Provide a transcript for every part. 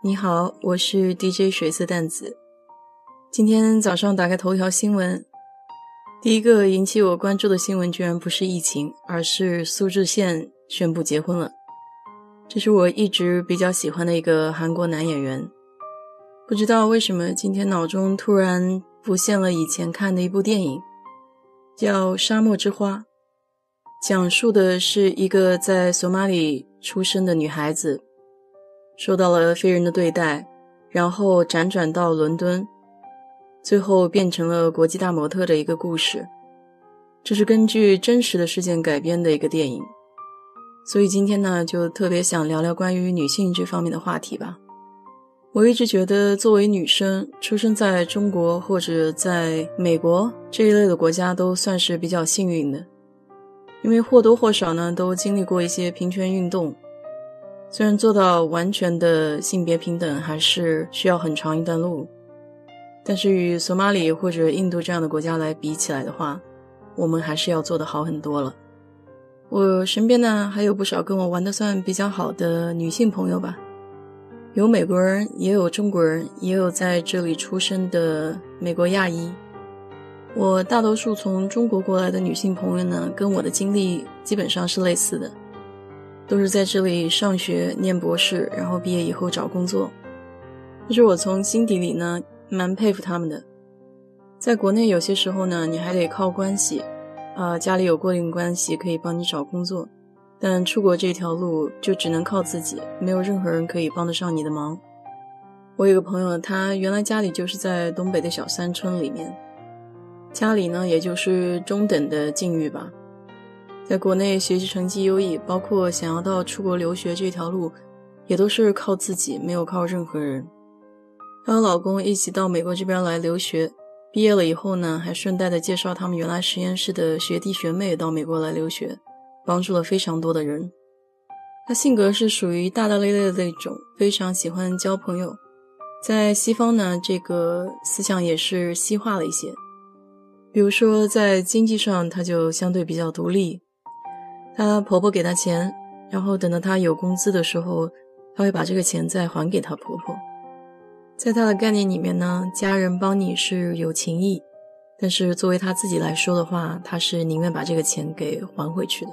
你好，我是 DJ 水色淡子。今天早上打开头条新闻，第一个引起我关注的新闻居然不是疫情，而是苏志燮宣布结婚了。这是我一直比较喜欢的一个韩国男演员。不知道为什么今天脑中突然浮现了以前看的一部电影，叫《沙漠之花》，讲述的是一个在索马里出生的女孩子。受到了非人的对待，然后辗转到伦敦，最后变成了国际大模特的一个故事。这是根据真实的事件改编的一个电影，所以今天呢，就特别想聊聊关于女性这方面的话题吧。我一直觉得，作为女生，出生在中国或者在美国这一类的国家，都算是比较幸运的，因为或多或少呢，都经历过一些平权运动。虽然做到完全的性别平等还是需要很长一段路，但是与索马里或者印度这样的国家来比起来的话，我们还是要做得好很多了。我身边呢还有不少跟我玩的算比较好的女性朋友吧，有美国人，也有中国人，也有在这里出生的美国亚裔。我大多数从中国过来的女性朋友呢，跟我的经历基本上是类似的。都是在这里上学、念博士，然后毕业以后找工作。其实我从心底里呢，蛮佩服他们的。在国内有些时候呢，你还得靠关系，啊，家里有过硬关系可以帮你找工作。但出国这条路就只能靠自己，没有任何人可以帮得上你的忙。我有个朋友，他原来家里就是在东北的小山村里面，家里呢也就是中等的境遇吧。在国内学习成绩优异，包括想要到出国留学这条路，也都是靠自己，没有靠任何人。她和老公一起到美国这边来留学，毕业了以后呢，还顺带的介绍他们原来实验室的学弟学妹到美国来留学，帮助了非常多的人。她性格是属于大大咧咧的那种，非常喜欢交朋友。在西方呢，这个思想也是西化了一些，比如说在经济上，她就相对比较独立。她婆婆给她钱，然后等到她有工资的时候，她会把这个钱再还给她婆婆。在她的概念里面呢，家人帮你是有情义，但是作为她自己来说的话，她是宁愿把这个钱给还回去的。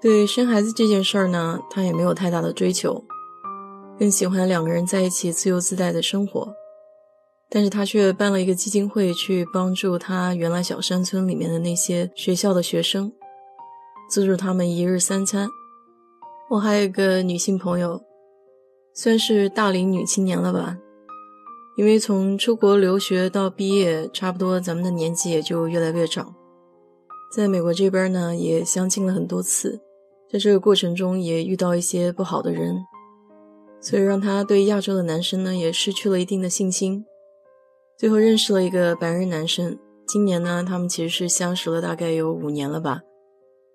对生孩子这件事儿呢，她也没有太大的追求，更喜欢两个人在一起自由自在的生活。但是她却办了一个基金会，去帮助她原来小山村里面的那些学校的学生。资助他们一日三餐。我还有一个女性朋友，算是大龄女青年了吧，因为从出国留学到毕业，差不多咱们的年纪也就越来越长。在美国这边呢，也相亲了很多次，在这个过程中也遇到一些不好的人，所以让她对亚洲的男生呢也失去了一定的信心。最后认识了一个白人男生，今年呢，他们其实是相识了大概有五年了吧。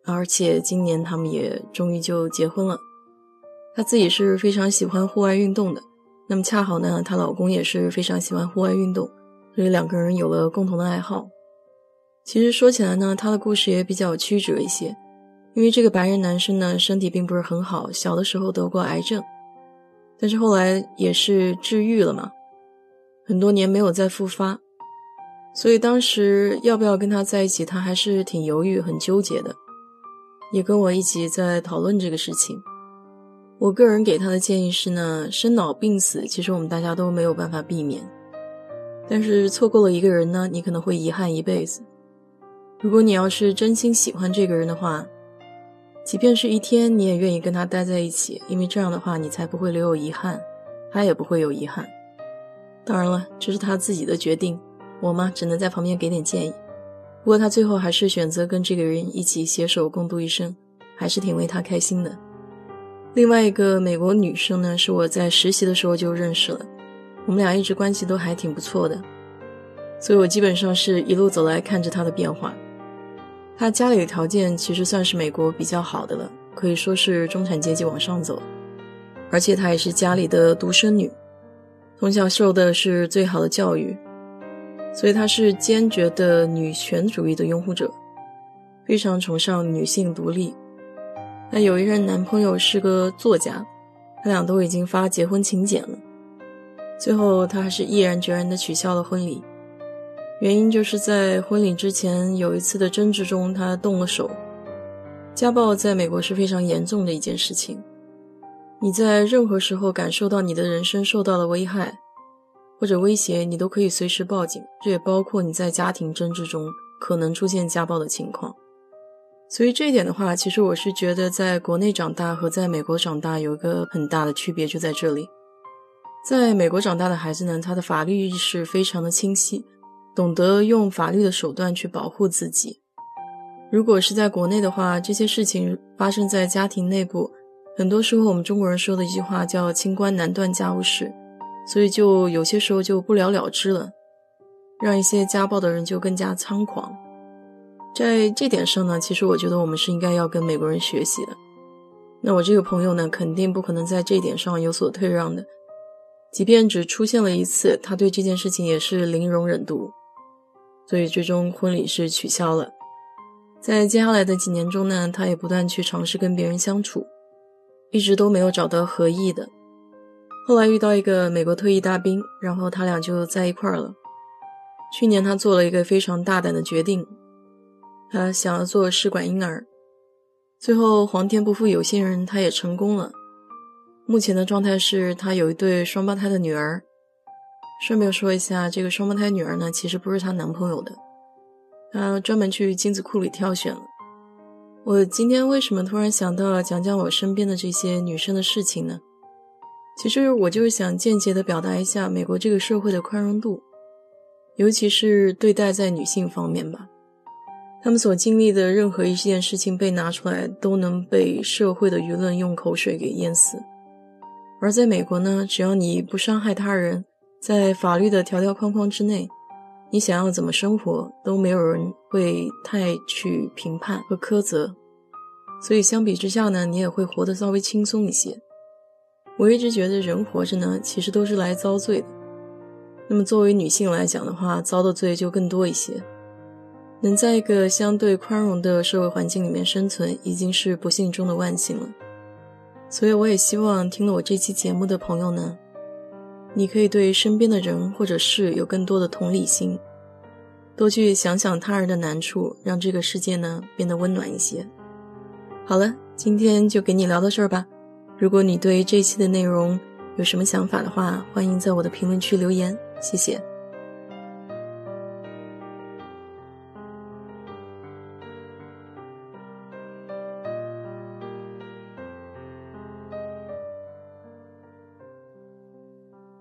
而且今年他们也终于就结婚了。她自己是非常喜欢户外运动的，那么恰好呢，她老公也是非常喜欢户外运动，所以两个人有了共同的爱好。其实说起来呢，她的故事也比较曲折一些，因为这个白人男生呢身体并不是很好，小的时候得过癌症，但是后来也是治愈了嘛，很多年没有再复发，所以当时要不要跟他在一起，他还是挺犹豫、很纠结的。也跟我一起在讨论这个事情。我个人给他的建议是呢，生老病死其实我们大家都没有办法避免，但是错过了一个人呢，你可能会遗憾一辈子。如果你要是真心喜欢这个人的话，即便是一天，你也愿意跟他待在一起，因为这样的话你才不会留有遗憾，他也不会有遗憾。当然了，这是他自己的决定，我嘛只能在旁边给点建议。不过他最后还是选择跟这个人一起携手共度一生，还是挺为他开心的。另外一个美国女生呢，是我在实习的时候就认识了，我们俩一直关系都还挺不错的，所以我基本上是一路走来看着他的变化。他家里的条件其实算是美国比较好的了，可以说是中产阶级往上走，而且她也是家里的独生女，从小受的是最好的教育，所以她是坚决的女权主义的拥护者，非常崇尚女性独立。她有一任男朋友是个作家，他俩都已经发结婚请柬了，最后她还是毅然决然的取消了婚礼。原因就是在婚礼之前有一次的争执中，他动了手。家暴在美国是非常严重的一件事情。你在任何时候感受到你的人生受到了危害或者威胁，你都可以随时报警。这也包括你在家庭争执中可能出现家暴的情况。所以这一点的话，其实我是觉得在国内长大和在美国长大有一个很大的区别，就在这里。在美国长大的孩子呢，他的法律意识非常的清晰。懂得用法律的手段去保护自己。如果是在国内的话，这些事情发生在家庭内部，很多时候我们中国人说的一句话叫“清官难断家务事”，所以就有些时候就不了了之了，让一些家暴的人就更加猖狂。在这点上呢，其实我觉得我们是应该要跟美国人学习的。那我这个朋友呢，肯定不可能在这一点上有所退让的，即便只出现了一次，他对这件事情也是零容忍度。所以最终婚礼是取消了。在接下来的几年中呢，他也不断去尝试跟别人相处，一直都没有找到合意的。后来遇到一个美国退役大兵，然后他俩就在一块儿了。去年他做了一个非常大胆的决定，他想要做试管婴儿。最后皇天不负有心人，他也成功了。目前的状态是他有一对双胞胎的女儿。顺便说一下，这个双胞胎女儿呢，其实不是她男朋友的，她专门去精子库里挑选了。我今天为什么突然想到讲讲我身边的这些女生的事情呢？其实我就是想间接的表达一下美国这个社会的宽容度，尤其是对待在女性方面吧。她们所经历的任何一件事情被拿出来，都能被社会的舆论用口水给淹死。而在美国呢，只要你不伤害他人。在法律的条条框框之内，你想要怎么生活都没有人会太去评判和苛责，所以相比之下呢，你也会活得稍微轻松一些。我一直觉得人活着呢，其实都是来遭罪的。那么作为女性来讲的话，遭的罪就更多一些。能在一个相对宽容的社会环境里面生存，已经是不幸中的万幸了。所以我也希望听了我这期节目的朋友呢。你可以对身边的人或者事有更多的同理心，多去想想他人的难处，让这个世界呢变得温暖一些。好了，今天就给你聊到这儿吧。如果你对这期的内容有什么想法的话，欢迎在我的评论区留言，谢谢。